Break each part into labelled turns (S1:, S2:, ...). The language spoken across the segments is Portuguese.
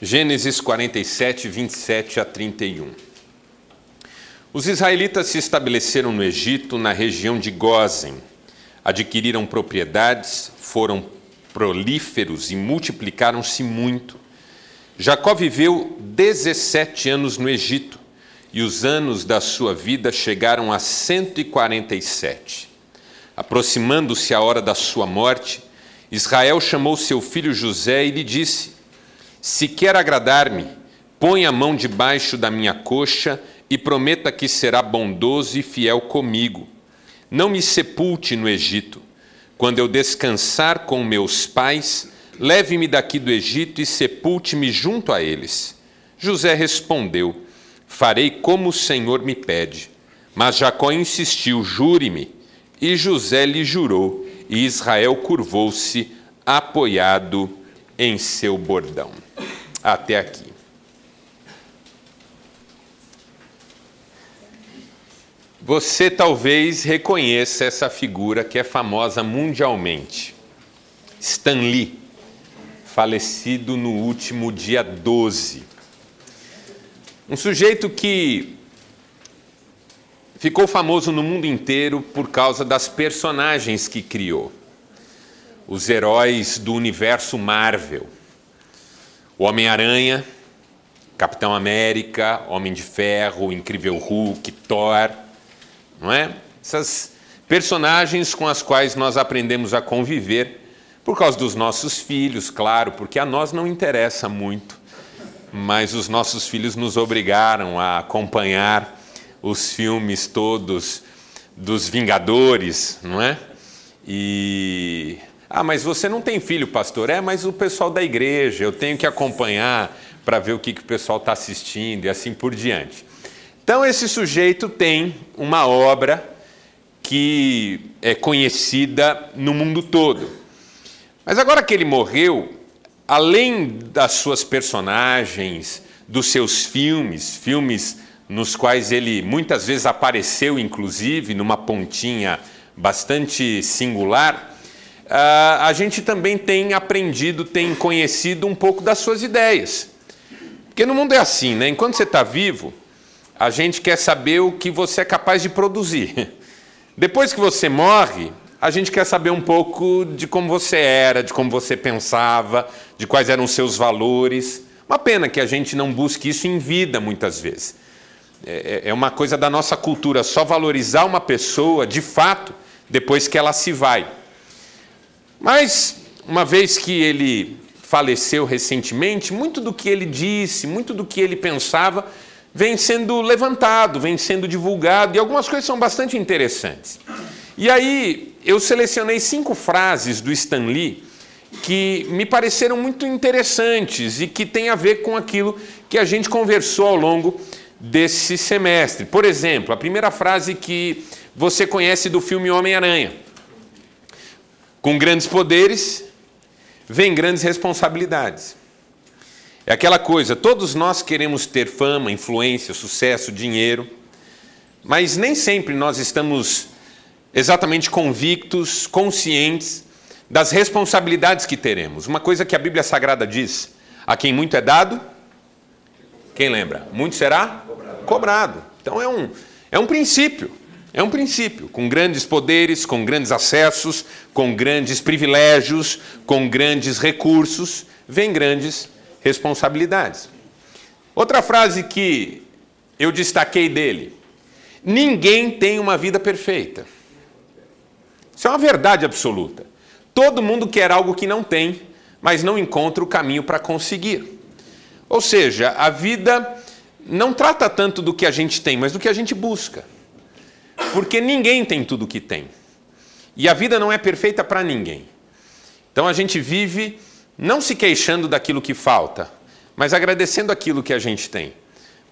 S1: Gênesis 47, 27 a 31. Os israelitas se estabeleceram no Egito, na região de Gósen. Adquiriram propriedades, foram prolíferos e multiplicaram-se muito. Jacó viveu 17 anos no Egito e os anos da sua vida chegaram a 147. Aproximando-se a hora da sua morte, Israel chamou seu filho José e lhe disse: Se quer agradar-me, põe a mão debaixo da minha coxa e prometa que será bondoso e fiel comigo. Não me sepulte no Egito. Quando eu descansar com meus pais, leve-me daqui do Egito e sepulte-me junto a eles. José respondeu: Farei como o Senhor me pede. Mas Jacó insistiu: Jure-me. E José lhe jurou, e Israel curvou-se, apoiado em seu bordão. Até aqui. Você talvez reconheça essa figura que é famosa mundialmente. Stan Lee, falecido no último dia 12. Um sujeito que ficou famoso no mundo inteiro por causa das personagens que criou. Os heróis do universo Marvel. O Homem-Aranha, Capitão América, Homem de Ferro, Incrível Hulk, Thor não é? Essas personagens com as quais nós aprendemos a conviver por causa dos nossos filhos, claro, porque a nós não interessa muito, mas os nossos filhos nos obrigaram a acompanhar os filmes todos dos Vingadores, não é? E ah, mas você não tem filho, pastor? É, mas o pessoal da igreja, eu tenho que acompanhar para ver o que, que o pessoal está assistindo e assim por diante. Então, esse sujeito tem uma obra que é conhecida no mundo todo. Mas agora que ele morreu, além das suas personagens, dos seus filmes, filmes nos quais ele muitas vezes apareceu, inclusive, numa pontinha bastante singular, a gente também tem aprendido, tem conhecido um pouco das suas ideias. Porque no mundo é assim, né? Enquanto você está vivo, a gente quer saber o que você é capaz de produzir. Depois que você morre, a gente quer saber um pouco de como você era, de como você pensava, de quais eram os seus valores. Uma pena que a gente não busque isso em vida muitas vezes. É, é, é uma coisa da nossa cultura só valorizar uma pessoa de fato depois que ela se vai. Mas, uma vez que ele faleceu recentemente, muito do que ele disse, muito do que ele pensava, vem sendo levantado, vem sendo divulgado, e algumas coisas são bastante interessantes. E aí eu selecionei cinco frases do Stan Lee que me pareceram muito interessantes e que têm a ver com aquilo que a gente conversou ao longo desse semestre. Por exemplo, a primeira frase que você conhece do filme Homem-Aranha. Com grandes poderes, vem grandes responsabilidades. É aquela coisa, todos nós queremos ter fama, influência, sucesso, dinheiro, mas nem sempre nós estamos exatamente convictos, conscientes das responsabilidades que teremos. Uma coisa que a Bíblia Sagrada diz: a quem muito é dado, quem lembra? Muito será cobrado. Então é um, é um princípio. É um princípio, com grandes poderes, com grandes acessos, com grandes privilégios, com grandes recursos, vem grandes responsabilidades. Outra frase que eu destaquei dele: ninguém tem uma vida perfeita. Isso é uma verdade absoluta. Todo mundo quer algo que não tem, mas não encontra o caminho para conseguir. Ou seja, a vida não trata tanto do que a gente tem, mas do que a gente busca. Porque ninguém tem tudo o que tem. E a vida não é perfeita para ninguém. Então a gente vive não se queixando daquilo que falta, mas agradecendo aquilo que a gente tem.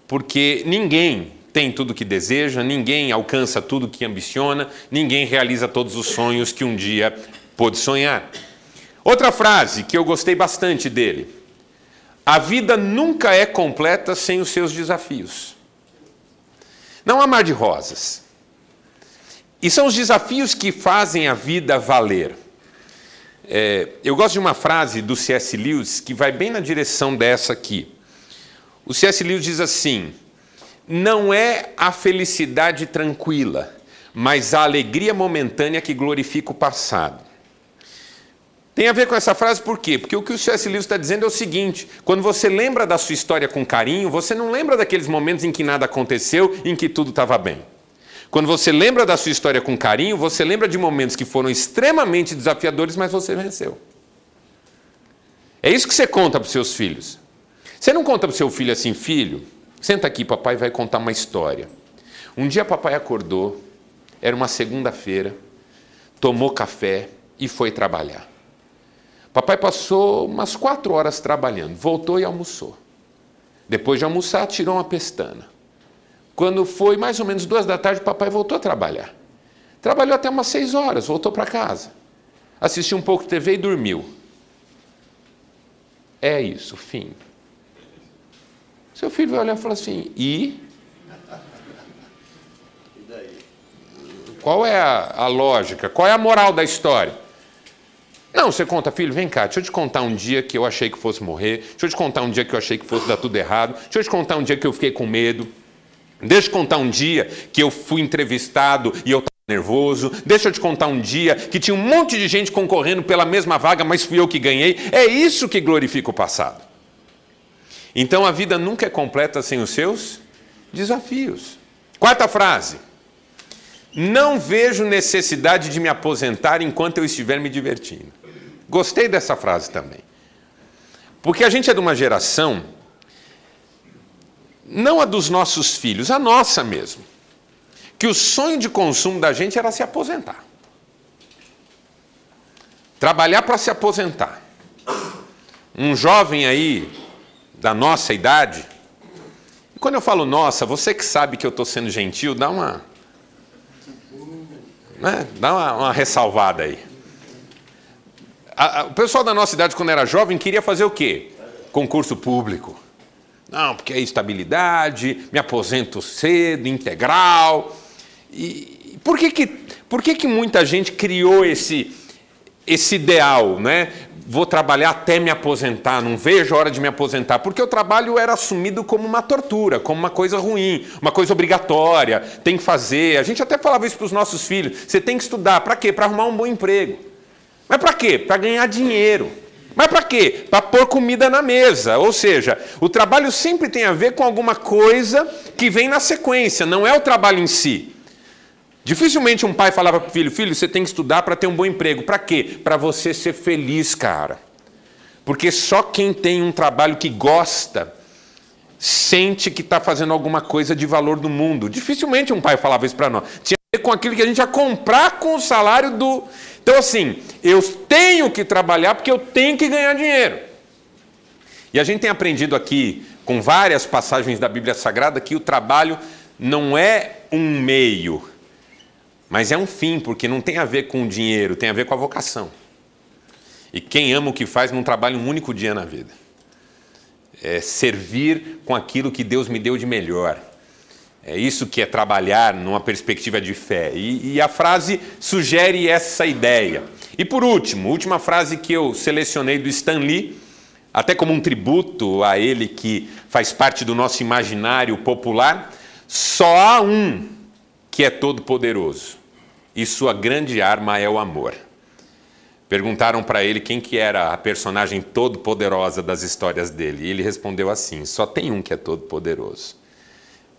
S1: Porque ninguém tem tudo o que deseja, ninguém alcança tudo o que ambiciona, ninguém realiza todos os sonhos que um dia pôde sonhar. Outra frase que eu gostei bastante dele: A vida nunca é completa sem os seus desafios. Não há mar de rosas. E são os desafios que fazem a vida valer. É, eu gosto de uma frase do C.S. Lewis que vai bem na direção dessa aqui. O C.S. Lewis diz assim: não é a felicidade tranquila, mas a alegria momentânea que glorifica o passado. Tem a ver com essa frase por quê? Porque o que o C.S. Lewis está dizendo é o seguinte: quando você lembra da sua história com carinho, você não lembra daqueles momentos em que nada aconteceu, em que tudo estava bem. Quando você lembra da sua história com carinho, você lembra de momentos que foram extremamente desafiadores, mas você venceu. É isso que você conta para os seus filhos. Você não conta para o seu filho assim, filho, senta aqui, papai vai contar uma história. Um dia papai acordou, era uma segunda-feira, tomou café e foi trabalhar. Papai passou umas quatro horas trabalhando, voltou e almoçou. Depois de almoçar, tirou uma pestana. Quando foi mais ou menos duas da tarde, o papai voltou a trabalhar. Trabalhou até umas seis horas, voltou para casa. Assistiu um pouco de TV e dormiu. É isso, fim. Seu filho vai olhar e falar assim: e? Qual é a, a lógica? Qual é a moral da história? Não, você conta, filho, vem cá, deixa eu te contar um dia que eu achei que fosse morrer, deixa eu te contar um dia que eu achei que fosse dar tudo errado, deixa eu te contar um dia que eu fiquei com medo. Deixa eu contar um dia que eu fui entrevistado e eu estava nervoso. Deixa eu te contar um dia que tinha um monte de gente concorrendo pela mesma vaga, mas fui eu que ganhei. É isso que glorifica o passado. Então a vida nunca é completa sem os seus desafios. Quarta frase. Não vejo necessidade de me aposentar enquanto eu estiver me divertindo. Gostei dessa frase também. Porque a gente é de uma geração não a dos nossos filhos, a nossa mesmo, que o sonho de consumo da gente era se aposentar. Trabalhar para se aposentar. Um jovem aí, da nossa idade, e quando eu falo nossa, você que sabe que eu estou sendo gentil, dá uma. Né, dá uma, uma ressalvada aí. A, a, o pessoal da nossa idade, quando era jovem, queria fazer o quê? Concurso público. Não, porque é estabilidade, me aposento cedo, integral. E por que, que, por que, que muita gente criou esse, esse ideal, né? Vou trabalhar até me aposentar, não vejo a hora de me aposentar, porque o trabalho era assumido como uma tortura, como uma coisa ruim, uma coisa obrigatória, tem que fazer. A gente até falava isso para os nossos filhos: você tem que estudar, para quê? Para arrumar um bom emprego. Mas para quê? Para ganhar dinheiro. Mas para quê? Para pôr comida na mesa. Ou seja, o trabalho sempre tem a ver com alguma coisa que vem na sequência, não é o trabalho em si. Dificilmente um pai falava para o filho: Filho, você tem que estudar para ter um bom emprego. Para quê? Para você ser feliz, cara. Porque só quem tem um trabalho que gosta sente que está fazendo alguma coisa de valor no mundo. Dificilmente um pai falava isso para nós. Tinha a ver com aquilo que a gente ia comprar com o salário do então, assim, eu tenho que trabalhar porque eu tenho que ganhar dinheiro. E a gente tem aprendido aqui, com várias passagens da Bíblia Sagrada, que o trabalho não é um meio, mas é um fim, porque não tem a ver com o dinheiro, tem a ver com a vocação. E quem ama o que faz não trabalha um único dia na vida. É servir com aquilo que Deus me deu de melhor. É isso que é trabalhar numa perspectiva de fé. E, e, a frase sugere essa ideia. E por último, última frase que eu selecionei do Stan Lee, até como um tributo a ele que faz parte do nosso imaginário popular: só há um que é todo-poderoso, e sua grande arma é o amor. Perguntaram para ele quem que era a personagem todo-poderosa das histórias dele, e ele respondeu assim: só tem um que é todo-poderoso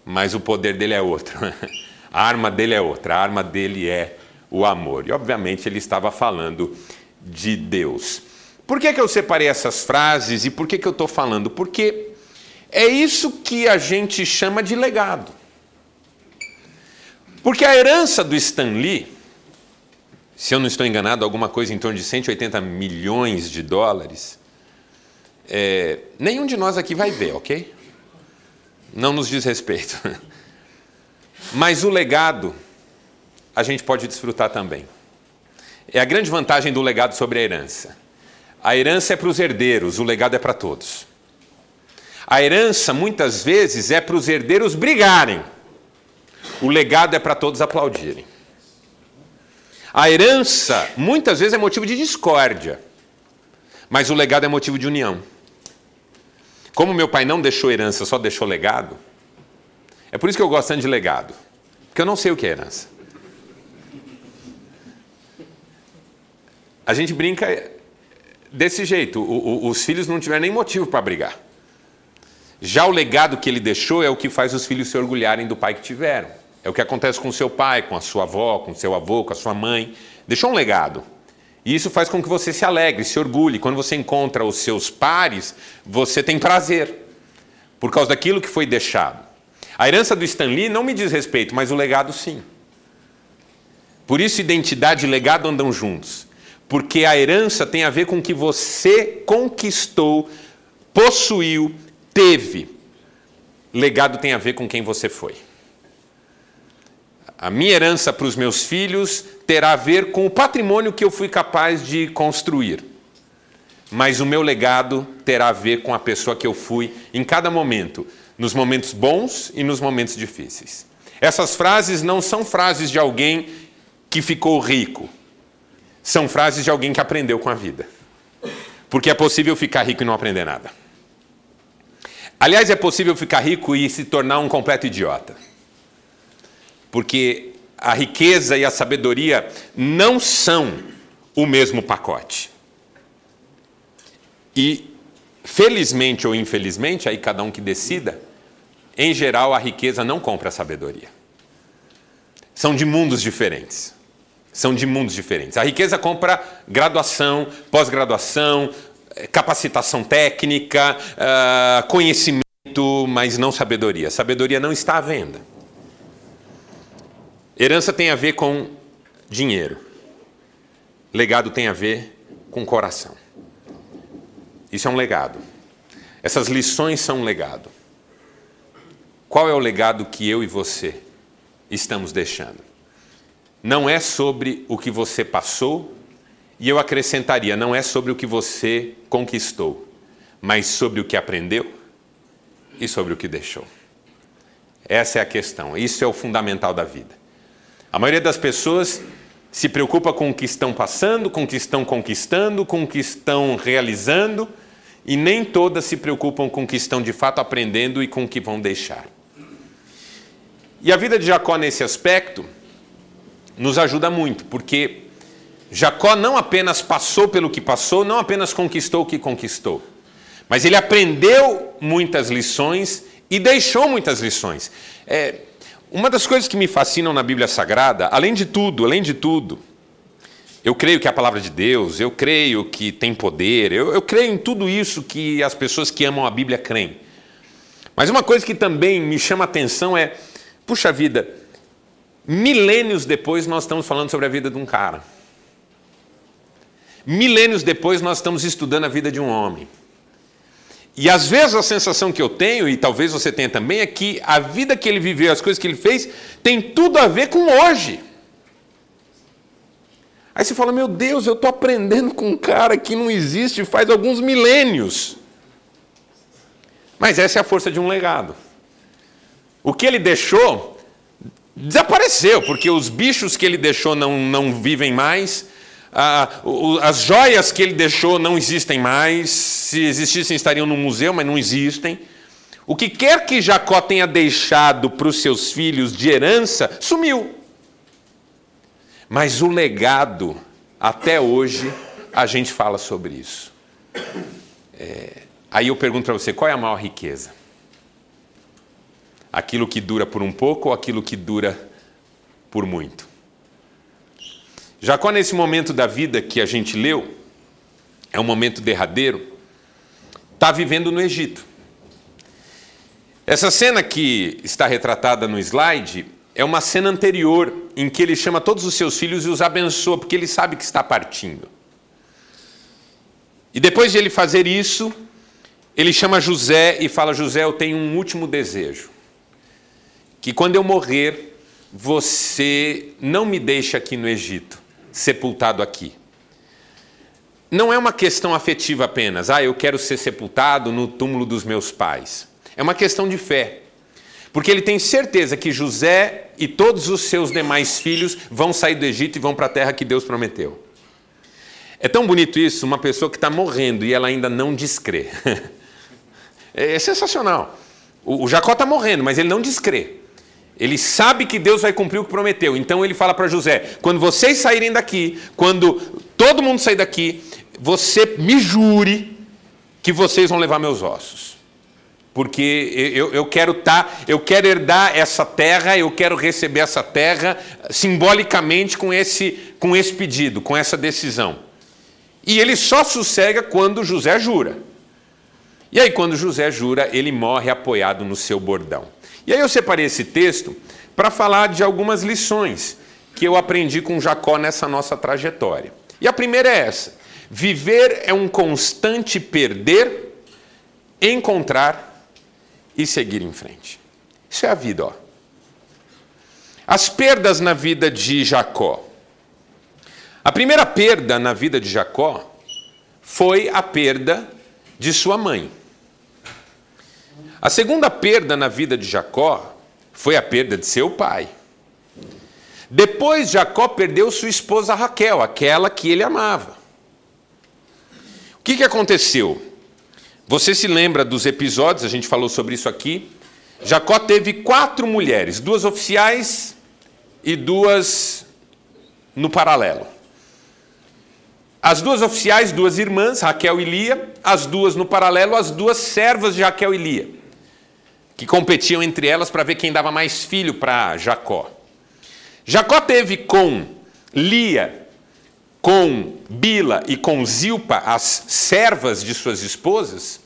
S1: mas o poder dele é outro. A arma dele é outra, a arma dele é o amor. E obviamente ele estava falando de Deus. Por que, que eu separei essas frases e por que, que eu estou falando? Porque é isso que a gente chama de legado. Porque a herança do Stan Lee, se eu não estou enganado, alguma coisa em torno de 180 milhões de dólares, é, nenhum de nós aqui vai ver, ok? Não nos diz respeito. Mas o legado a gente pode desfrutar também. É a grande vantagem do legado sobre a herança. A herança é para os herdeiros, o legado é para todos. A herança, muitas vezes, é para os herdeiros brigarem, o legado é para todos aplaudirem. A herança muitas vezes é motivo de discórdia, mas o legado é motivo de união. Como meu pai não deixou herança, só deixou legado, é por isso que eu gosto tanto de legado, porque eu não sei o que é herança. A gente brinca desse jeito, o, o, os filhos não tiveram nem motivo para brigar. Já o legado que ele deixou é o que faz os filhos se orgulharem do pai que tiveram. É o que acontece com seu pai, com a sua avó, com seu avô, com a sua mãe. Deixou um legado. E isso faz com que você se alegre, se orgulhe. Quando você encontra os seus pares, você tem prazer, por causa daquilo que foi deixado. A herança do Stanley não me diz respeito, mas o legado sim. Por isso, identidade e legado andam juntos. Porque a herança tem a ver com o que você conquistou, possuiu, teve. Legado tem a ver com quem você foi. A minha herança para os meus filhos terá a ver com o patrimônio que eu fui capaz de construir. Mas o meu legado terá a ver com a pessoa que eu fui em cada momento, nos momentos bons e nos momentos difíceis. Essas frases não são frases de alguém que ficou rico, são frases de alguém que aprendeu com a vida. Porque é possível ficar rico e não aprender nada. Aliás, é possível ficar rico e se tornar um completo idiota porque a riqueza e a sabedoria não são o mesmo pacote. E, felizmente ou infelizmente, aí cada um que decida, em geral a riqueza não compra a sabedoria. São de mundos diferentes. São de mundos diferentes. A riqueza compra graduação, pós-graduação, capacitação técnica, uh, conhecimento, mas não sabedoria. Sabedoria não está à venda. Herança tem a ver com dinheiro. Legado tem a ver com coração. Isso é um legado. Essas lições são um legado. Qual é o legado que eu e você estamos deixando? Não é sobre o que você passou, e eu acrescentaria, não é sobre o que você conquistou, mas sobre o que aprendeu e sobre o que deixou. Essa é a questão, isso é o fundamental da vida. A maioria das pessoas se preocupa com o que estão passando, com o que estão conquistando, com o que estão realizando, e nem todas se preocupam com o que estão de fato aprendendo e com o que vão deixar. E a vida de Jacó nesse aspecto nos ajuda muito, porque Jacó não apenas passou pelo que passou, não apenas conquistou o que conquistou, mas ele aprendeu muitas lições e deixou muitas lições. É, uma das coisas que me fascinam na Bíblia Sagrada, além de tudo, além de tudo, eu creio que é a palavra de Deus, eu creio que tem poder, eu, eu creio em tudo isso que as pessoas que amam a Bíblia creem. Mas uma coisa que também me chama a atenção é, puxa vida, milênios depois nós estamos falando sobre a vida de um cara. Milênios depois nós estamos estudando a vida de um homem. E às vezes a sensação que eu tenho, e talvez você tenha também, é que a vida que ele viveu, as coisas que ele fez, tem tudo a ver com hoje. Aí você fala: Meu Deus, eu estou aprendendo com um cara que não existe faz alguns milênios. Mas essa é a força de um legado. O que ele deixou desapareceu, porque os bichos que ele deixou não, não vivem mais, as joias que ele deixou não existem mais. Se existissem, estariam no museu, mas não existem. O que quer que Jacó tenha deixado para os seus filhos de herança, sumiu. Mas o legado, até hoje, a gente fala sobre isso. É, aí eu pergunto para você: qual é a maior riqueza? Aquilo que dura por um pouco ou aquilo que dura por muito? Jacó, nesse momento da vida que a gente leu, é um momento derradeiro, está vivendo no Egito. Essa cena que está retratada no slide é uma cena anterior em que ele chama todos os seus filhos e os abençoa, porque ele sabe que está partindo. E depois de ele fazer isso, ele chama José e fala: José, eu tenho um último desejo. Que quando eu morrer, você não me deixe aqui no Egito sepultado aqui. Não é uma questão afetiva apenas, ah, eu quero ser sepultado no túmulo dos meus pais. É uma questão de fé. Porque ele tem certeza que José e todos os seus demais filhos vão sair do Egito e vão para a terra que Deus prometeu. É tão bonito isso, uma pessoa que está morrendo e ela ainda não descrê. É sensacional. O Jacó está morrendo, mas ele não descrê. Ele sabe que Deus vai cumprir o que prometeu. Então ele fala para José: quando vocês saírem daqui, quando todo mundo sair daqui, você me jure que vocês vão levar meus ossos. Porque eu, eu quero tá, eu quero herdar essa terra, eu quero receber essa terra simbolicamente com esse, com esse pedido, com essa decisão. E ele só sossega quando José jura. E aí, quando José jura, ele morre apoiado no seu bordão. E aí eu separei esse texto para falar de algumas lições que eu aprendi com Jacó nessa nossa trajetória. E a primeira é essa: viver é um constante perder, encontrar e seguir em frente. Isso é a vida, ó. As perdas na vida de Jacó. A primeira perda na vida de Jacó foi a perda de sua mãe. A segunda perda na vida de Jacó foi a perda de seu pai. Depois, Jacó perdeu sua esposa Raquel, aquela que ele amava. O que, que aconteceu? Você se lembra dos episódios, a gente falou sobre isso aqui. Jacó teve quatro mulheres, duas oficiais e duas no paralelo. As duas oficiais, duas irmãs, Raquel e Lia, as duas no paralelo, as duas servas de Raquel e Lia que competiam entre elas para ver quem dava mais filho para Jacó. Jacó teve com Lia, com Bila e com Zilpa, as servas de suas esposas,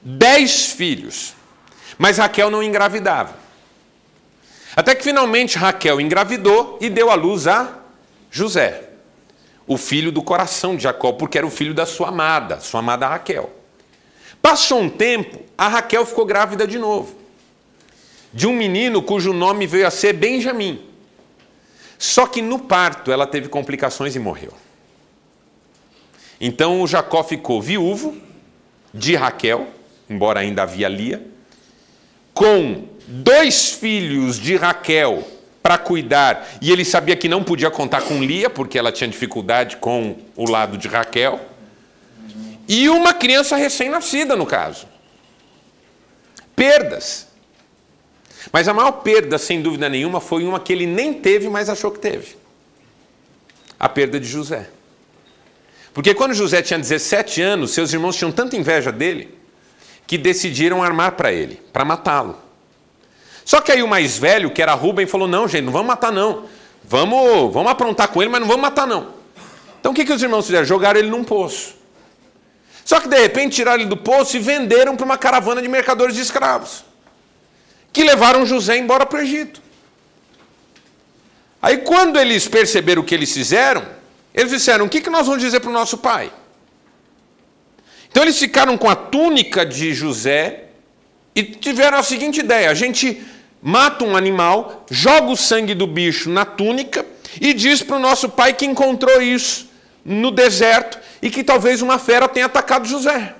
S1: dez filhos. Mas Raquel não engravidava. Até que finalmente Raquel engravidou e deu à luz a José, o filho do coração de Jacó, porque era o filho da sua amada, sua amada Raquel. Passou um tempo, a Raquel ficou grávida de novo de um menino cujo nome veio a ser Benjamim. Só que no parto ela teve complicações e morreu. Então o Jacó ficou viúvo de Raquel, embora ainda havia Lia, com dois filhos de Raquel para cuidar, e ele sabia que não podia contar com Lia, porque ela tinha dificuldade com o lado de Raquel, e uma criança recém-nascida, no caso. Perdas. Mas a maior perda, sem dúvida nenhuma, foi uma que ele nem teve, mas achou que teve: a perda de José. Porque quando José tinha 17 anos, seus irmãos tinham tanta inveja dele que decidiram armar para ele, para matá-lo. Só que aí o mais velho, que era Rubem, falou: Não, gente, não vamos matar, não. Vamos, vamos aprontar com ele, mas não vamos matar, não. Então o que, que os irmãos fizeram? Jogaram ele num poço. Só que de repente tiraram ele do poço e venderam para uma caravana de mercadores de escravos que levaram José embora para o Egito. Aí, quando eles perceberam o que eles fizeram, eles disseram: O que, que nós vamos dizer para o nosso pai? Então, eles ficaram com a túnica de José e tiveram a seguinte ideia: a gente mata um animal, joga o sangue do bicho na túnica e diz para o nosso pai que encontrou isso no deserto e que talvez uma fera tenha atacado José.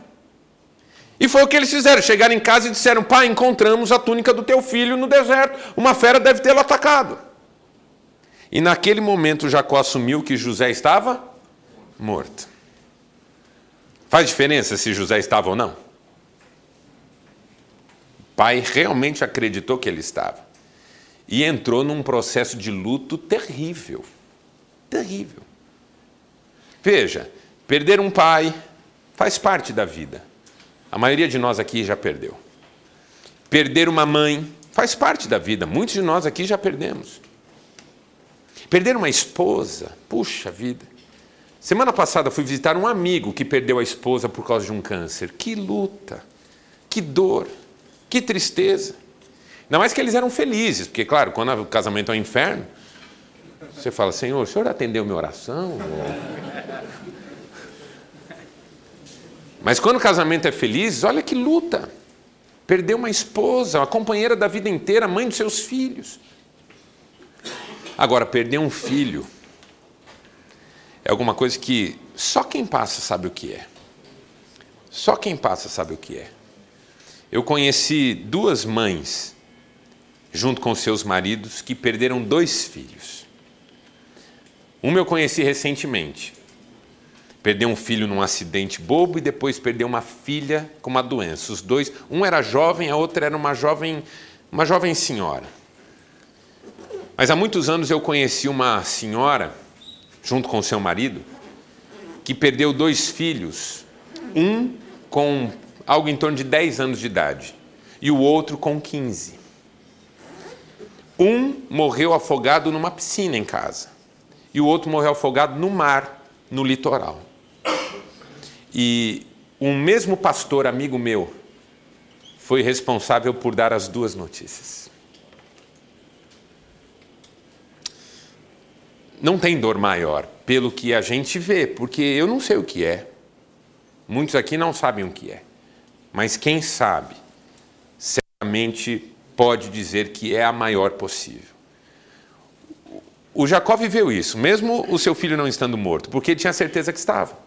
S1: E foi o que eles fizeram. Chegaram em casa e disseram: Pai, encontramos a túnica do teu filho no deserto. Uma fera deve tê-lo atacado. E naquele momento Jacó assumiu que José estava morto. Faz diferença se José estava ou não? O pai realmente acreditou que ele estava. E entrou num processo de luto terrível. Terrível. Veja, perder um pai faz parte da vida. A maioria de nós aqui já perdeu. Perder uma mãe faz parte da vida. Muitos de nós aqui já perdemos. Perder uma esposa, puxa vida. Semana passada fui visitar um amigo que perdeu a esposa por causa de um câncer. Que luta, que dor, que tristeza. Ainda mais que eles eram felizes, porque, claro, quando o casamento é um inferno, você fala, Senhor, o senhor atendeu minha oração? Mas quando o casamento é feliz, olha que luta. Perdeu uma esposa, uma companheira da vida inteira, mãe dos seus filhos. Agora, perder um filho é alguma coisa que só quem passa sabe o que é. Só quem passa sabe o que é. Eu conheci duas mães junto com seus maridos, que perderam dois filhos. Um eu conheci recentemente. Perdeu um filho num acidente bobo e depois perdeu uma filha com uma doença. Os dois, um era jovem, a outra era uma jovem, uma jovem senhora. Mas há muitos anos eu conheci uma senhora, junto com seu marido, que perdeu dois filhos, um com algo em torno de 10 anos de idade e o outro com 15. Um morreu afogado numa piscina em casa e o outro morreu afogado no mar, no litoral. E um mesmo pastor amigo meu foi responsável por dar as duas notícias. Não tem dor maior pelo que a gente vê, porque eu não sei o que é. Muitos aqui não sabem o que é. Mas quem sabe, certamente pode dizer que é a maior possível. O Jacó viveu isso, mesmo o seu filho não estando morto, porque ele tinha certeza que estava.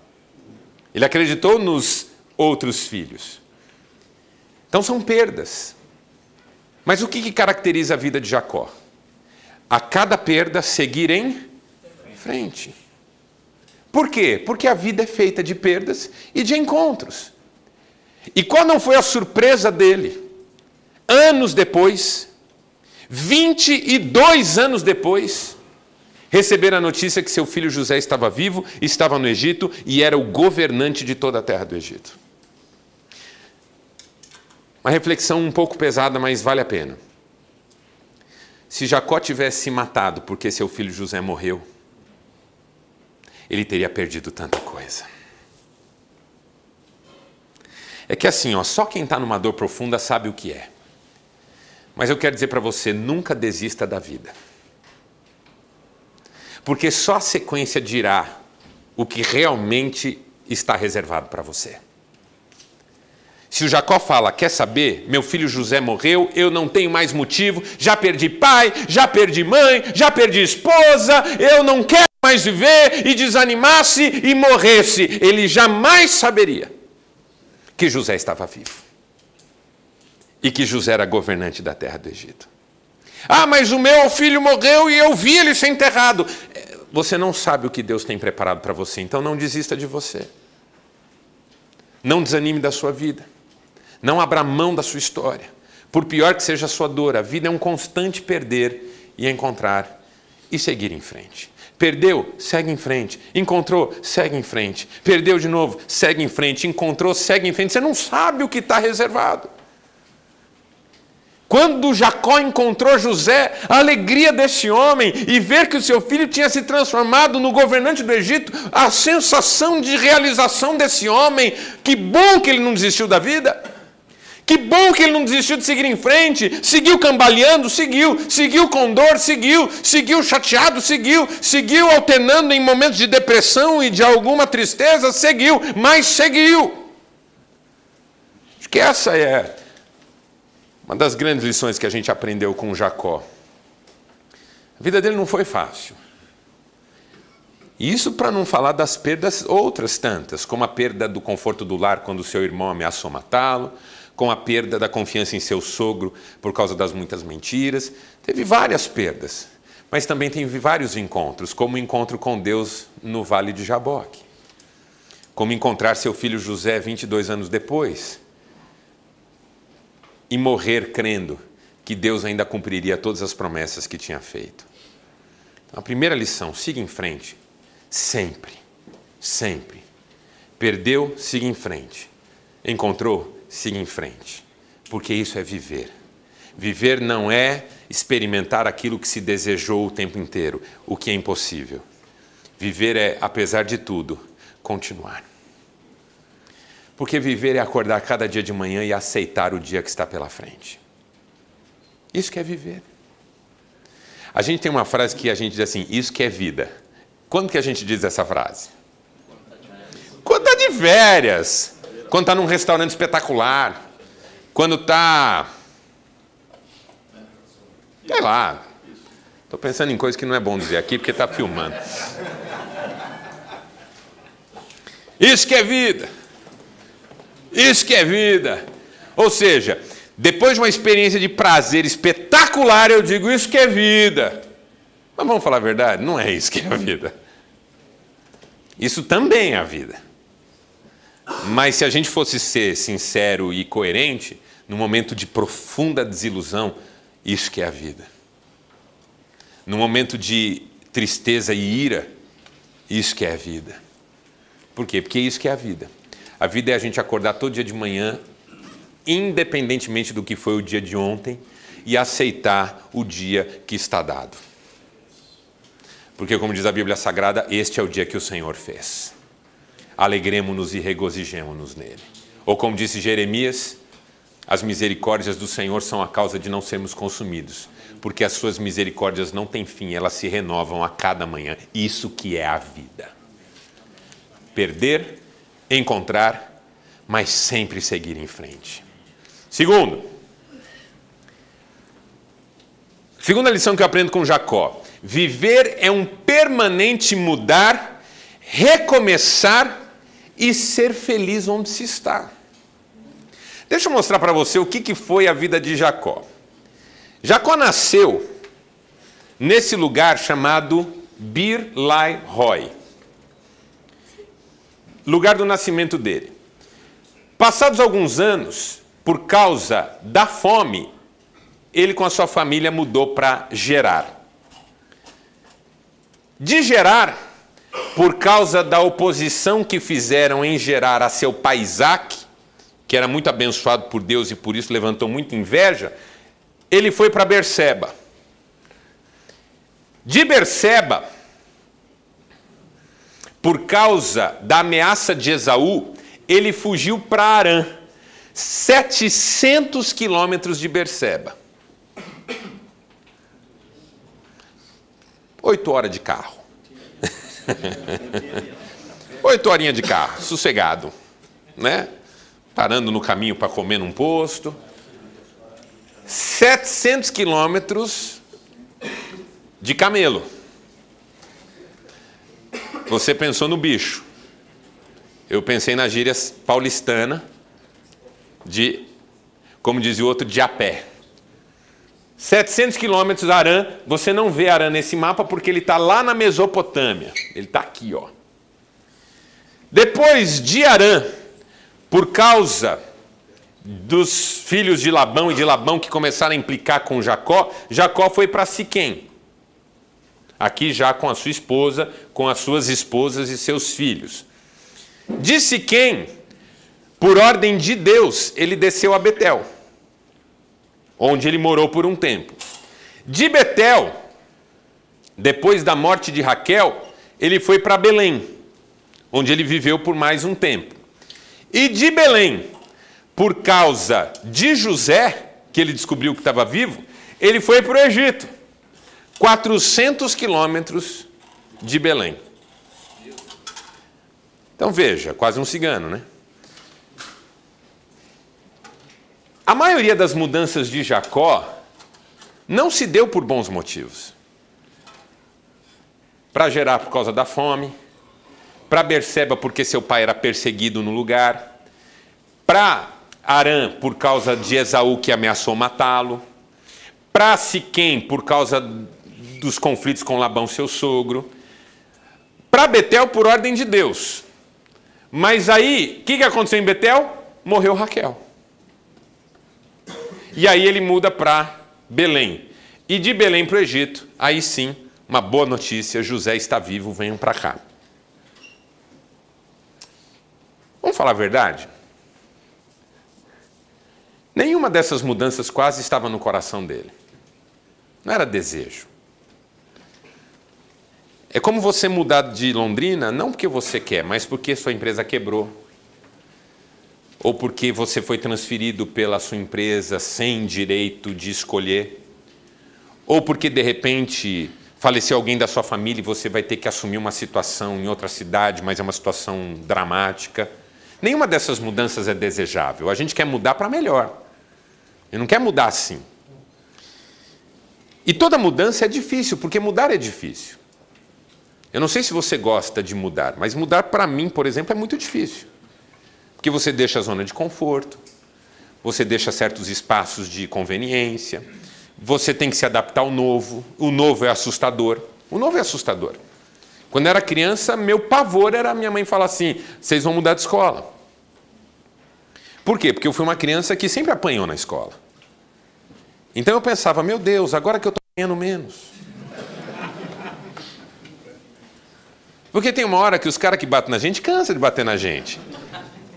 S1: Ele acreditou nos outros filhos. Então são perdas. Mas o que, que caracteriza a vida de Jacó? A cada perda, seguir em frente. Por quê? Porque a vida é feita de perdas e de encontros. E qual não foi a surpresa dele? Anos depois, 22 anos depois, receber a notícia que seu filho José estava vivo, estava no Egito e era o governante de toda a terra do Egito. Uma reflexão um pouco pesada, mas vale a pena. Se Jacó tivesse se matado porque seu filho José morreu, ele teria perdido tanta coisa. É que assim, ó, só quem está numa dor profunda sabe o que é. Mas eu quero dizer para você: nunca desista da vida. Porque só a sequência dirá o que realmente está reservado para você. Se o Jacó fala, quer saber, meu filho José morreu, eu não tenho mais motivo, já perdi pai, já perdi mãe, já perdi esposa, eu não quero mais viver, e desanimasse e morresse, ele jamais saberia que José estava vivo e que José era governante da terra do Egito. Ah, mas o meu filho morreu e eu vi ele ser enterrado. É, você não sabe o que Deus tem preparado para você, então não desista de você. Não desanime da sua vida. Não abra mão da sua história. Por pior que seja a sua dor, a vida é um constante perder e encontrar e seguir em frente. Perdeu, segue em frente. Encontrou, segue em frente. Perdeu de novo, segue em frente. Encontrou, segue em frente. Você não sabe o que está reservado. Quando Jacó encontrou José, a alegria desse homem e ver que o seu filho tinha se transformado no governante do Egito, a sensação de realização desse homem, que bom que ele não desistiu da vida. Que bom que ele não desistiu de seguir em frente, seguiu cambaleando, seguiu, seguiu com dor, seguiu, seguiu chateado, seguiu, seguiu alternando em momentos de depressão e de alguma tristeza, seguiu, mas seguiu. Acho que essa é uma das grandes lições que a gente aprendeu com Jacó. A vida dele não foi fácil. Isso para não falar das perdas outras tantas, como a perda do conforto do lar quando seu irmão ameaçou matá-lo, com a perda da confiança em seu sogro por causa das muitas mentiras. Teve várias perdas, mas também teve vários encontros, como o encontro com Deus no Vale de Jaboque, como encontrar seu filho José 22 anos depois, e morrer crendo que Deus ainda cumpriria todas as promessas que tinha feito. Então, a primeira lição: siga em frente, sempre, sempre. Perdeu, siga em frente. Encontrou, siga em frente. Porque isso é viver. Viver não é experimentar aquilo que se desejou o tempo inteiro, o que é impossível. Viver é, apesar de tudo, continuar. Porque viver é acordar cada dia de manhã e aceitar o dia que está pela frente. Isso que é viver. A gente tem uma frase que a gente diz assim: Isso que é vida. Quando que a gente diz essa frase? Quando está de férias. Quando está num restaurante espetacular. Quando está. Sei lá. Estou pensando em coisa que não é bom dizer aqui porque está filmando. Isso que é vida. Isso que é vida. Ou seja, Depois de uma experiência de prazer espetacular, eu digo: Isso que é vida. Mas vamos falar a verdade? Não é isso que é a vida. Isso também é a vida. Mas se a gente fosse ser sincero e coerente, no momento de profunda desilusão, isso que é a vida. No momento de tristeza e ira, isso que é a vida. Por quê? Porque isso que é a vida. A vida é a gente acordar todo dia de manhã, independentemente do que foi o dia de ontem, e aceitar o dia que está dado. Porque, como diz a Bíblia Sagrada, este é o dia que o Senhor fez. Alegremos-nos e regozijemos-nos nele. Ou como disse Jeremias, as misericórdias do Senhor são a causa de não sermos consumidos, porque as suas misericórdias não têm fim, elas se renovam a cada manhã. Isso que é a vida. Perder, encontrar, mas sempre seguir em frente. Segundo, segunda lição que eu aprendo com Jacó: viver é um permanente mudar, recomeçar e ser feliz onde se está. Deixa eu mostrar para você o que, que foi a vida de Jacó. Jacó nasceu nesse lugar chamado Bir Lai Roy, lugar do nascimento dele. Passados alguns anos, por causa da fome, ele com a sua família mudou para Gerar. De Gerar, por causa da oposição que fizeram em Gerar a seu pai Isaac, que era muito abençoado por Deus e por isso levantou muita inveja, ele foi para Berseba. De Berseba, por causa da ameaça de Esaú, ele fugiu para Arã, 700 quilômetros de Berseba. Oito horas de carro. Oito horinhas de carro, sossegado, né? parando no caminho para comer num posto. 700 quilômetros de camelo. Você pensou no bicho. Eu pensei na gíria paulistana de, como dizia o outro, de a pé. 700 quilômetros Arã, você não vê Arã nesse mapa porque ele está lá na Mesopotâmia. Ele está aqui, ó. Depois de Arã, por causa dos filhos de Labão e de Labão que começaram a implicar com Jacó, Jacó foi para Siquém. Aqui já com a sua esposa, com as suas esposas e seus filhos. De Siquém, por ordem de Deus, ele desceu a Betel, onde ele morou por um tempo. De Betel, depois da morte de Raquel, ele foi para Belém, onde ele viveu por mais um tempo. E de Belém, por causa de José, que ele descobriu que estava vivo, ele foi para o Egito. 400 quilômetros de Belém. Então veja, quase um cigano, né? A maioria das mudanças de Jacó não se deu por bons motivos. Para gerar por causa da fome, para Berseba porque seu pai era perseguido no lugar, para Arã por causa de Esaú que ameaçou matá-lo, para Siquém por causa dos conflitos com Labão, seu sogro, para Betel por ordem de Deus. Mas aí, o que, que aconteceu em Betel? Morreu Raquel. E aí ele muda para Belém. E de Belém para o Egito, aí sim, uma boa notícia: José está vivo, venham para cá. Vamos falar a verdade? Nenhuma dessas mudanças quase estava no coração dele. Não era desejo. É como você mudar de Londrina, não porque você quer, mas porque sua empresa quebrou. Ou porque você foi transferido pela sua empresa sem direito de escolher. Ou porque de repente faleceu alguém da sua família e você vai ter que assumir uma situação em outra cidade, mas é uma situação dramática. Nenhuma dessas mudanças é desejável. A gente quer mudar para melhor. E não quer mudar assim. E toda mudança é difícil, porque mudar é difícil. Eu não sei se você gosta de mudar, mas mudar para mim, por exemplo, é muito difícil. Porque você deixa a zona de conforto, você deixa certos espaços de conveniência, você tem que se adaptar ao novo, o novo é assustador. O novo é assustador. Quando eu era criança, meu pavor era minha mãe falar assim: vocês vão mudar de escola. Por quê? Porque eu fui uma criança que sempre apanhou na escola. Então eu pensava: meu Deus, agora que eu estou apanhando menos. Porque tem uma hora que os caras que batem na gente cansam de bater na gente.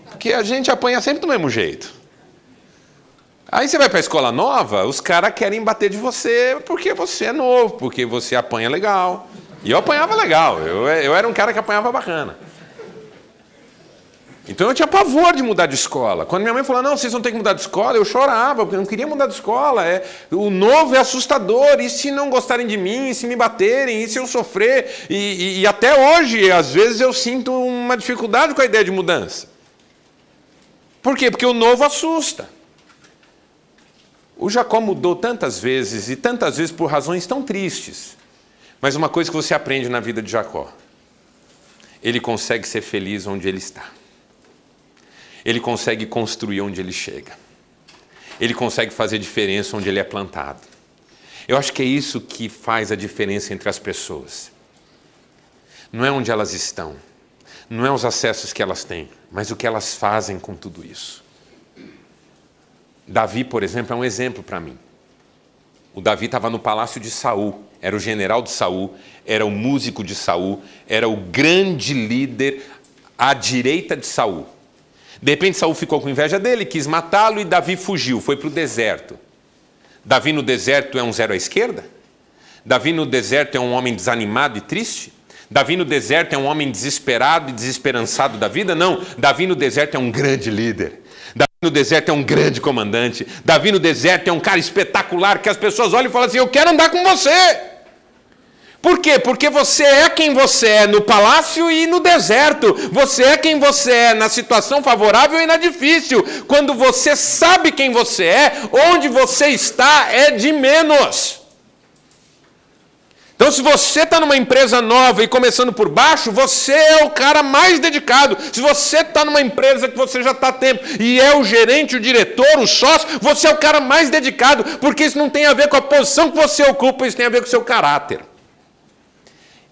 S1: Porque a gente apanha sempre do mesmo jeito. Aí você vai para a escola nova, os caras querem bater de você porque você é novo, porque você apanha legal. E eu apanhava legal, eu, eu era um cara que apanhava bacana. Então eu tinha pavor de mudar de escola. Quando minha mãe falou, não, vocês vão ter que mudar de escola, eu chorava, porque eu não queria mudar de escola. É, o novo é assustador, e se não gostarem de mim, e se me baterem, e se eu sofrer? E, e, e até hoje, às vezes, eu sinto uma dificuldade com a ideia de mudança. Por quê? Porque o novo assusta. O Jacó mudou tantas vezes, e tantas vezes por razões tão tristes. Mas uma coisa que você aprende na vida de Jacó: ele consegue ser feliz onde ele está. Ele consegue construir onde ele chega. Ele consegue fazer diferença onde ele é plantado. Eu acho que é isso que faz a diferença entre as pessoas. Não é onde elas estão, não é os acessos que elas têm, mas o que elas fazem com tudo isso. Davi, por exemplo, é um exemplo para mim. O Davi estava no palácio de Saul era o general de Saul, era o músico de Saul, era o grande líder à direita de Saul. De repente Saul ficou com inveja dele, quis matá-lo e Davi fugiu, foi para o deserto. Davi no deserto é um zero à esquerda? Davi no deserto é um homem desanimado e triste? Davi no deserto é um homem desesperado e desesperançado da vida? Não, Davi no deserto é um grande líder. Davi no deserto é um grande comandante. Davi no deserto é um cara espetacular que as pessoas olham e falam assim: Eu quero andar com você. Por quê? Porque você é quem você é no palácio e no deserto. Você é quem você é na situação favorável e na difícil. Quando você sabe quem você é, onde você está é de menos. Então, se você está numa empresa nova e começando por baixo, você é o cara mais dedicado. Se você está numa empresa que você já está há tempo e é o gerente, o diretor, o sócio, você é o cara mais dedicado, porque isso não tem a ver com a posição que você ocupa, isso tem a ver com o seu caráter.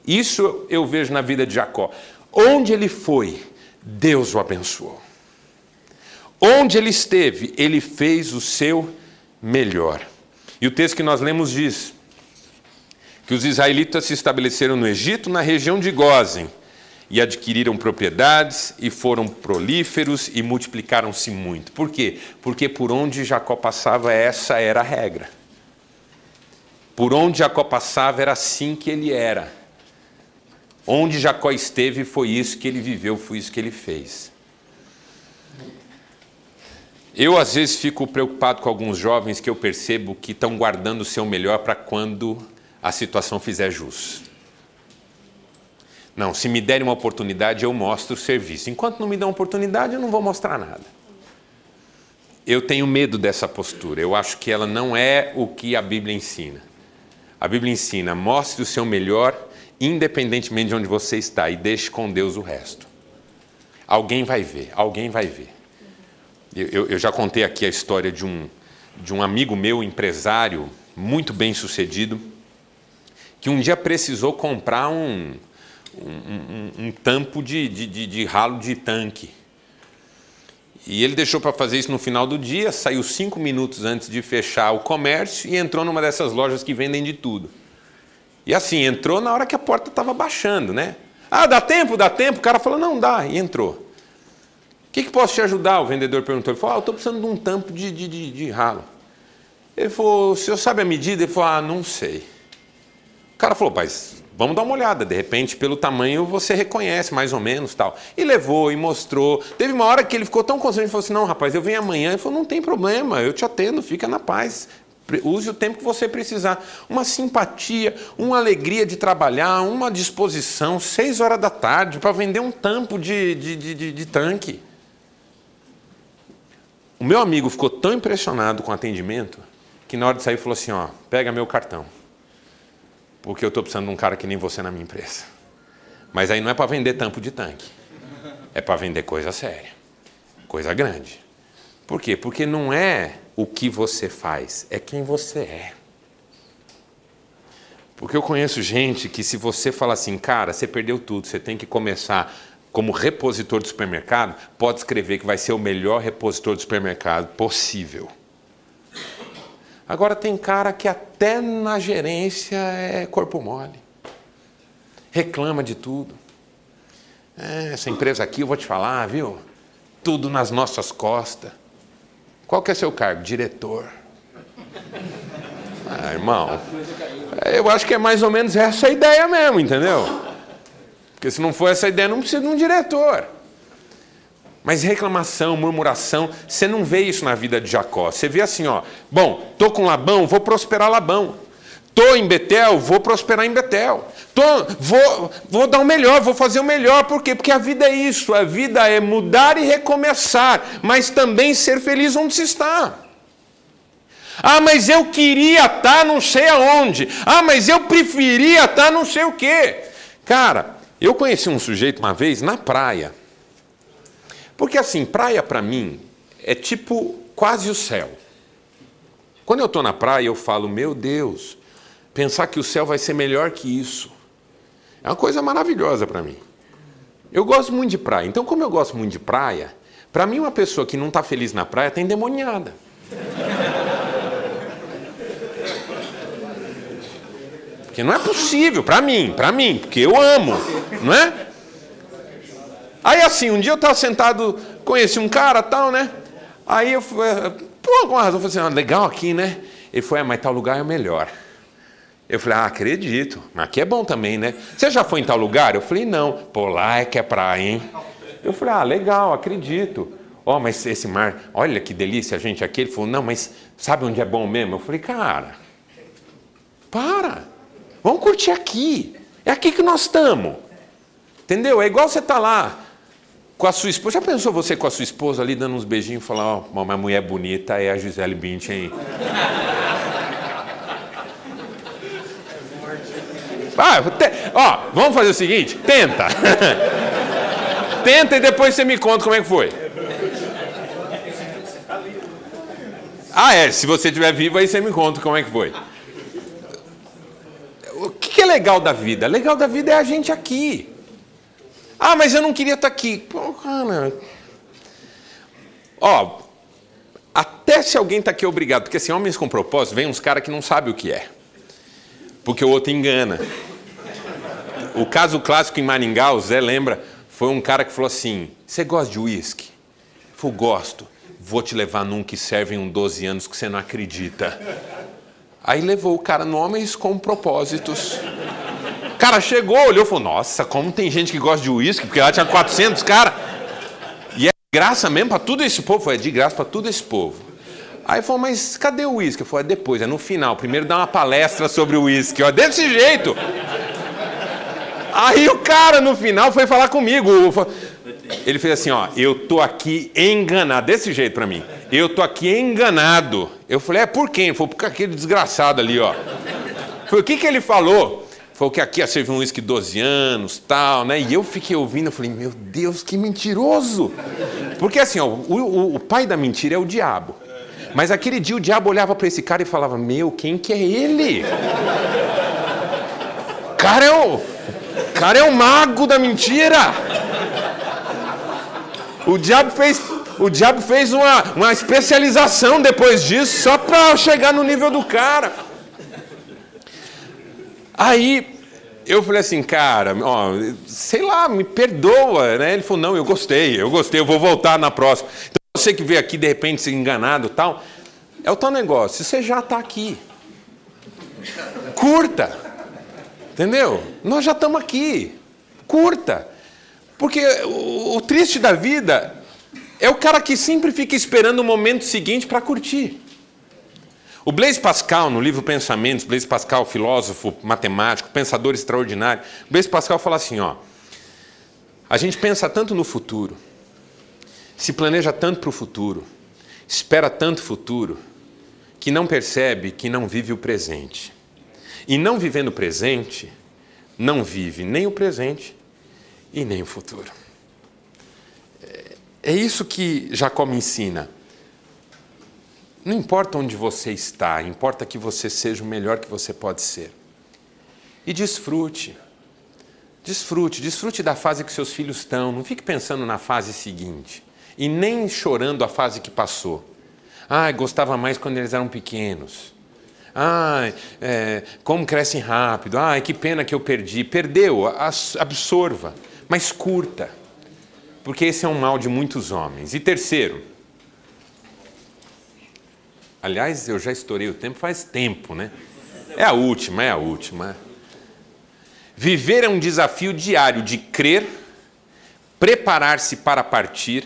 S1: Isso eu vejo na vida de Jacó. Onde ele foi, Deus o abençoou. Onde ele esteve, ele fez o seu melhor. E o texto que nós lemos diz que os israelitas se estabeleceram no Egito, na região de Gozem, e adquiriram propriedades e foram prolíferos e multiplicaram-se muito. Por quê? Porque por onde Jacó passava, essa era a regra. Por onde Jacó passava, era assim que ele era. Onde Jacó esteve, foi isso que ele viveu, foi isso que ele fez. Eu, às vezes, fico preocupado com alguns jovens que eu percebo que estão guardando o seu melhor para quando a situação fizer jus. Não, se me derem uma oportunidade, eu mostro o serviço. Enquanto não me dão oportunidade, eu não vou mostrar nada. Eu tenho medo dessa postura. Eu acho que ela não é o que a Bíblia ensina. A Bíblia ensina: mostre o seu melhor independentemente de onde você está, e deixe com Deus o resto. Alguém vai ver, alguém vai ver. Eu, eu, já contei aqui a história de um, de um amigo meu, empresário, muito bem sucedido, que um dia precisou comprar um, um, um, um tampo de, de, de, de ralo de tanque. E ele deixou para fazer isso no final do dia, saiu cinco minutos antes de fechar o comércio e entrou numa dessas lojas que vendem de tudo. E assim, entrou na hora que a porta estava baixando, né? Ah, dá tempo, dá tempo. O cara falou, não dá, e entrou. O que, que posso te ajudar? O vendedor perguntou. Ele falou, ah, eu estou precisando de um tampo de, de, de, de ralo. Ele falou, o senhor sabe a medida? Ele falou, ah, não sei. O cara falou, mas vamos dar uma olhada. De repente, pelo tamanho, você reconhece mais ou menos tal. E levou e mostrou. Teve uma hora que ele ficou tão constrangido, ele falou assim, não, rapaz, eu venho amanhã. Ele falou, não tem problema, eu te atendo, fica na paz. Use o tempo que você precisar. Uma simpatia, uma alegria de trabalhar, uma disposição, seis horas da tarde, para vender um tampo de, de, de, de, tanque. O meu amigo ficou tão impressionado com o atendimento que na hora de sair falou assim: ó, pega meu cartão. Porque eu estou precisando de um cara que nem você na minha empresa. Mas aí não é para vender tampo de tanque. É para vender coisa séria, coisa grande. Por quê? Porque não é o que você faz, é quem você é. Porque eu conheço gente que, se você fala assim, cara, você perdeu tudo, você tem que começar como repositor do supermercado, pode escrever que vai ser o melhor repositor do supermercado possível. Agora, tem cara que até na gerência é corpo mole, reclama de tudo. É, essa empresa aqui, eu vou te falar, viu? Tudo nas nossas costas. Qual que é seu cargo? Diretor. Ah, irmão, eu acho que é mais ou menos essa a ideia mesmo, entendeu? Porque se não for essa ideia, não precisa de um diretor. Mas reclamação, murmuração, você não vê isso na vida de Jacó. Você vê assim, ó, bom, tô com Labão, vou prosperar Labão. Tô em Betel, vou prosperar em Betel. Tô, vou, vou dar o melhor, vou fazer o melhor. Por quê? Porque a vida é isso. A vida é mudar e recomeçar, mas também ser feliz onde se está. Ah, mas eu queria estar não sei aonde. Ah, mas eu preferia estar não sei o quê. Cara, eu conheci um sujeito uma vez na praia. Porque assim, praia para mim é tipo quase o céu. Quando eu estou na praia, eu falo, meu Deus, pensar que o céu vai ser melhor que isso. É uma coisa maravilhosa para mim. Eu gosto muito de praia. Então, como eu gosto muito de praia, para mim, uma pessoa que não está feliz na praia está endemoniada. Porque não é possível, para mim, para mim, porque eu amo, não é? Aí assim, um dia eu estava sentado, conheci um cara tal, né? Aí eu, por alguma razão, eu falei assim, ah, legal aqui, né? Ele foi, ah, mas tal lugar é o melhor. Eu falei, ah, acredito, aqui é bom também, né? Você já foi em tal lugar? Eu falei, não. Pô, lá é que é praia, hein? Eu falei, ah, legal, acredito. Ó, oh, mas esse mar, olha que delícia, gente, aqui. Ele falou, não, mas sabe onde é bom mesmo? Eu falei, cara, para. Vamos curtir aqui. É aqui que nós estamos. Entendeu? É igual você tá lá com a sua esposa. Já pensou você com a sua esposa ali dando uns beijinhos e falar, ó, oh, uma mulher bonita é a Gisele Bündchen, hein? Ah, te... ó, vamos fazer o seguinte, tenta. tenta e depois você me conta como é que foi. Ah, é, se você estiver vivo aí você me conta como é que foi que é legal da vida? Legal da vida é a gente aqui. Ah, mas eu não queria estar aqui. Pô, cara. Ó, até se alguém está aqui obrigado, porque assim, homens com propósito, vem uns caras que não sabem o que é. Porque o outro engana. O caso clássico em Maringá, o Zé lembra, foi um cara que falou assim: Você gosta de uísque? Falei, gosto. Vou te levar num que serve em 12 anos que você não acredita. Aí levou o cara homens com propósitos. O cara chegou, olhou e falou: Nossa, como tem gente que gosta de uísque, porque lá tinha 400 cara. E é de graça mesmo para todo esse povo. Foi é de graça para todo esse povo. Aí falou: Mas cadê o uísque? Eu falei: É depois, é no final. Primeiro dá uma palestra sobre o uísque. Desse jeito. Aí o cara no final foi falar comigo. Ele fez assim: Ó, eu tô aqui enganado. Desse jeito para mim. Eu tô aqui enganado. Eu falei, é por quem? Ele falou, por aquele desgraçado ali, ó. Foi o que, que ele falou? Falou que aqui ia servir um uísque 12 anos, tal, né? E eu fiquei ouvindo, eu falei, meu Deus, que mentiroso! Porque assim, ó, o, o, o pai da mentira é o diabo. Mas aquele dia o diabo olhava para esse cara e falava, meu, quem que é ele? Cara é o, cara é o mago da mentira! O diabo fez o diabo fez uma, uma especialização depois disso, só para chegar no nível do cara. Aí eu falei assim, cara, ó, sei lá, me perdoa, né? Ele falou, não, eu gostei, eu gostei, eu vou voltar na próxima. Você que veio aqui de repente se enganado tal, é o tal negócio, você já está aqui. Curta. Entendeu? Nós já estamos aqui. Curta. Porque o, o triste da vida é o cara que sempre fica esperando o momento seguinte para curtir. O Blaise Pascal, no livro Pensamentos, Blaise Pascal, filósofo, matemático, pensador extraordinário, Blaise Pascal fala assim, ó, a gente pensa tanto no futuro, se planeja tanto para o futuro, espera tanto futuro, que não percebe que não vive o presente. E não vivendo o presente, não vive nem o presente e nem o futuro. É isso que Jacó me ensina. Não importa onde você está, importa que você seja o melhor que você pode ser. E desfrute. Desfrute, desfrute da fase que seus filhos estão. Não fique pensando na fase seguinte. E nem chorando a fase que passou. Ah, gostava mais quando eles eram pequenos. Ai, é, como crescem rápido. Ai, que pena que eu perdi. Perdeu, absorva, mas curta. Porque esse é um mal de muitos homens. E terceiro, aliás, eu já estourei o tempo faz tempo, né? É a última, é a última. Viver é um desafio diário de crer, preparar-se para partir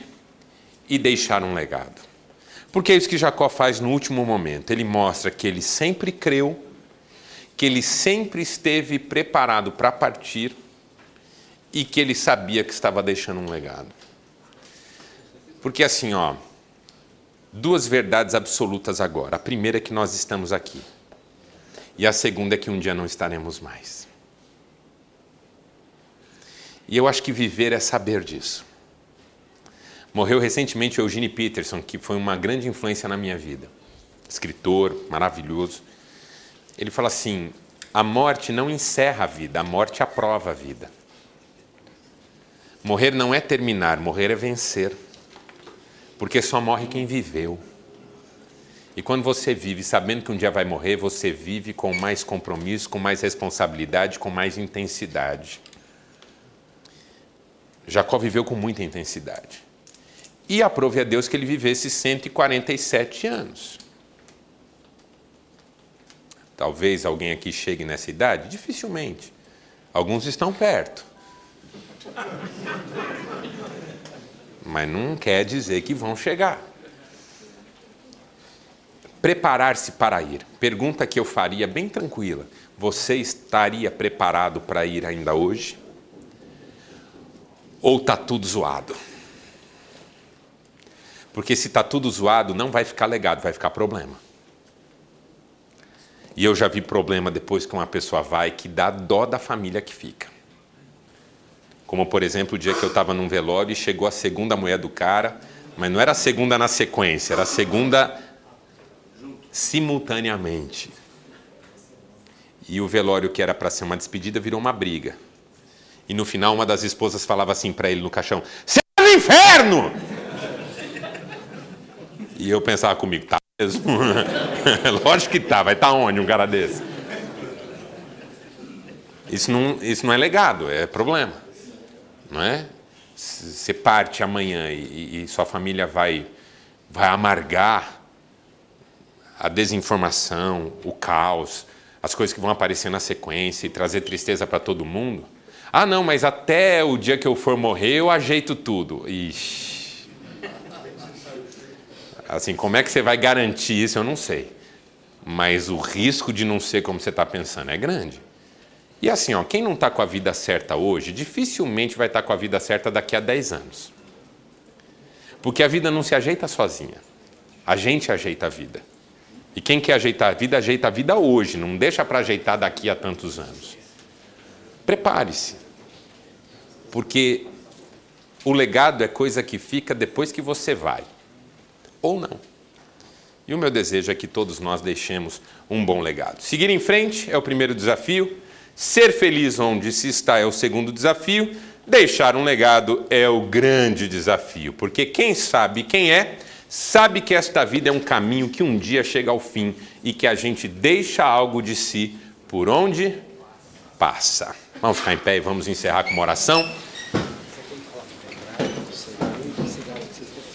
S1: e deixar um legado. Porque é isso que Jacó faz no último momento. Ele mostra que ele sempre creu, que ele sempre esteve preparado para partir e que ele sabia que estava deixando um legado. Porque assim, ó, duas verdades absolutas agora. A primeira é que nós estamos aqui. E a segunda é que um dia não estaremos mais. E eu acho que viver é saber disso. Morreu recentemente Eugene Peterson, que foi uma grande influência na minha vida. Escritor maravilhoso. Ele fala assim: a morte não encerra a vida, a morte aprova a vida. Morrer não é terminar, morrer é vencer. Porque só morre quem viveu. E quando você vive sabendo que um dia vai morrer, você vive com mais compromisso, com mais responsabilidade, com mais intensidade. Jacó viveu com muita intensidade. E aprove a Deus que ele vivesse 147 anos. Talvez alguém aqui chegue nessa idade? Dificilmente. Alguns estão perto. Mas não quer dizer que vão chegar. Preparar-se para ir. Pergunta que eu faria bem tranquila. Você estaria preparado para ir ainda hoje? ou está tudo zoado? Porque se está tudo zoado, não vai ficar legado, vai ficar problema. E eu já vi problema depois que uma pessoa vai que dá dó da família que fica. Como, por exemplo, o dia que eu estava num velório e chegou a segunda mulher do cara, mas não era a segunda na sequência, era a segunda simultaneamente. E o velório que era para ser uma despedida virou uma briga. E no final, uma das esposas falava assim para ele no caixão: Você é no inferno! E eu pensava comigo: Tá mesmo? Lógico que tá, vai estar tá onde um cara desse? Isso não, isso não é legado, é problema. Não é? Você parte amanhã e, e sua família vai, vai amargar a desinformação, o caos, as coisas que vão aparecer na sequência e trazer tristeza para todo mundo. Ah, não, mas até o dia que eu for morrer eu ajeito tudo. Ixi. Assim, como é que você vai garantir isso? Eu não sei. Mas o risco de não ser como você está pensando é grande. E assim, ó, quem não está com a vida certa hoje, dificilmente vai estar tá com a vida certa daqui a 10 anos. Porque a vida não se ajeita sozinha. A gente ajeita a vida. E quem quer ajeitar a vida, ajeita a vida hoje, não deixa para ajeitar daqui a tantos anos. Prepare-se porque o legado é coisa que fica depois que você vai, ou não. E o meu desejo é que todos nós deixemos um bom legado. Seguir em frente é o primeiro desafio, ser feliz onde se está é o segundo desafio, deixar um legado é o grande desafio, porque quem sabe quem é, sabe que esta vida é um caminho que um dia chega ao fim e que a gente deixa algo de si por onde passa. Vamos ficar em pé e vamos encerrar com uma oração.